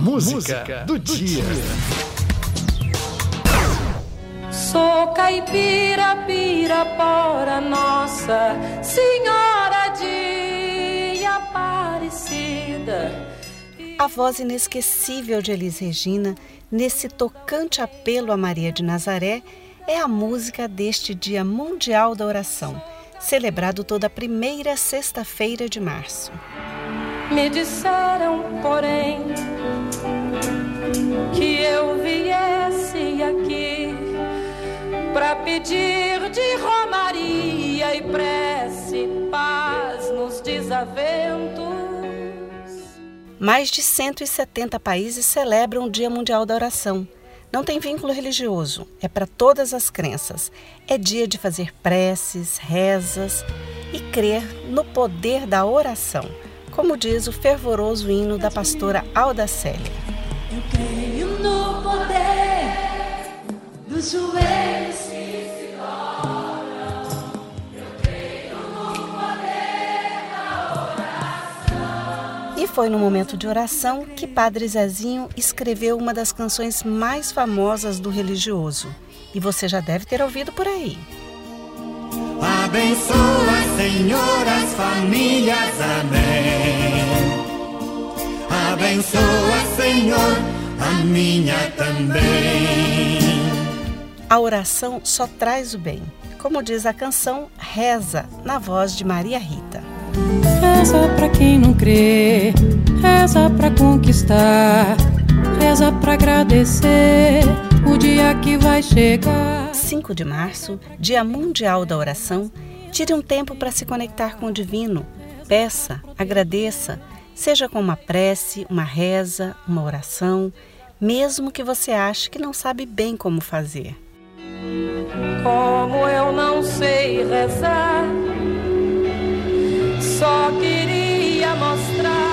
Música, Música do, do dia. Sou caipira, pirapora, nossa Senhora de Aparecida. A voz inesquecível de Elis Regina, nesse tocante apelo a Maria de Nazaré, é a música deste Dia Mundial da Oração, celebrado toda a primeira sexta-feira de março. Me disseram, porém, que eu viesse aqui para pedir de romaria e prece paz nos desaventos. Mais de 170 países celebram o Dia Mundial da Oração. Não tem vínculo religioso, é para todas as crenças. É dia de fazer preces, rezas e crer no poder da oração como diz o fervoroso hino da pastora Alda Célia. Eu creio no poder dos joelhos que se dobram. Eu creio no poder da oração. E foi no momento de oração que Padre Zezinho escreveu uma das canções mais famosas do religioso. E você já deve ter ouvido por aí. Abençoa, Senhor, as famílias. Amém. Abençoa, Senhor, a minha também. A oração só traz o bem. Como diz a canção, reza, na voz de Maria Rita. Reza para quem não crê, reza para conquistar, reza para agradecer o dia que vai chegar. 5 de março, Dia Mundial da Oração, tire um tempo para se conectar com o divino. Peça, agradeça, seja com uma prece, uma reza, uma oração, mesmo que você ache que não sabe bem como fazer. Como eu não sei rezar, só queria mostrar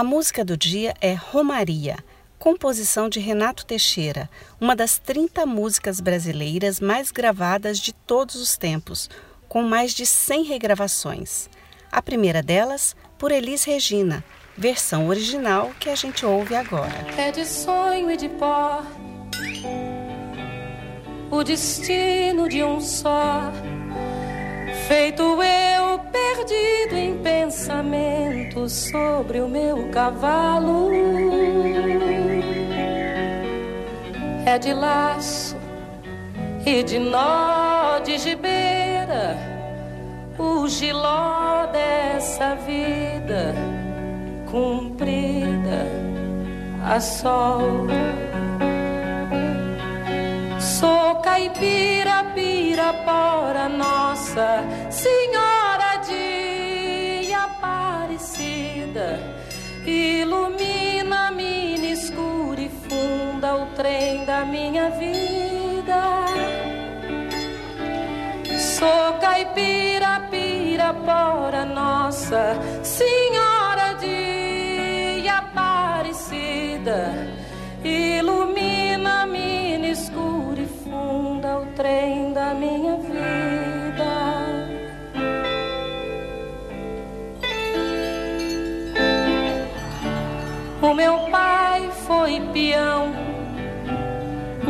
A música do dia é Romaria, composição de Renato Teixeira, uma das 30 músicas brasileiras mais gravadas de todos os tempos, com mais de 100 regravações. A primeira delas, por Elis Regina, versão original que a gente ouve agora. É de sonho e de pó, o destino de um só, feito eu perdido em pensamentos sobre o meu cavalo. É de laço e de nó de gibeira, o giló dessa vida cumprida a sol. Sou caipira, pirapora, nossa senhora de Aparecida. Ilumina-me trem da minha vida. Sou caipira, pirapora, nossa senhora de Aparecida. Ilumina-me escura e funda o trem da minha vida. O meu pai foi peão,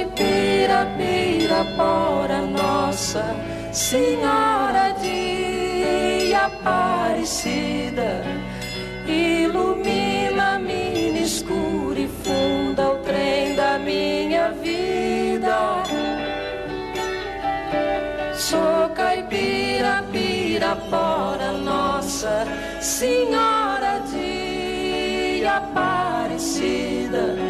Caipira, pirapora, nossa Senhora de Aparecida, ilumina-me escuro e funda o trem da minha vida. Sou caipira, pirapora, nossa Senhora de Aparecida,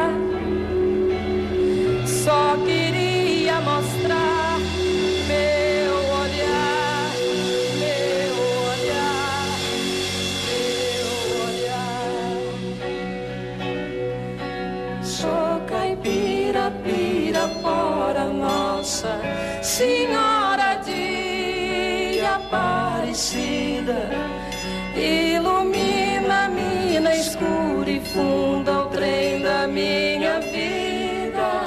nossa Senhora de Aparecida, ilumina-me na escura e funda o trem da minha vida.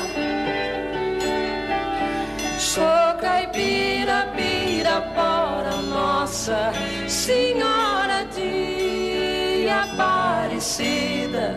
Sou caipira, pirapora, nossa Senhora de Aparecida.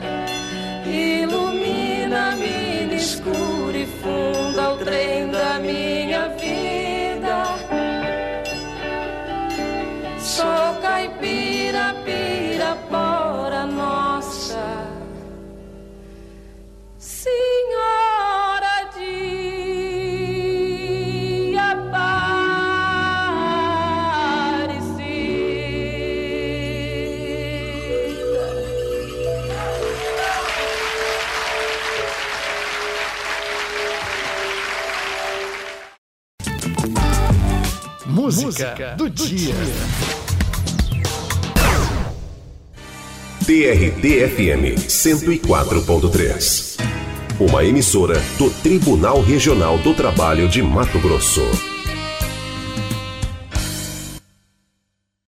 Música do dia. TRT-FM 104.3. Uma emissora do Tribunal Regional do Trabalho de Mato Grosso.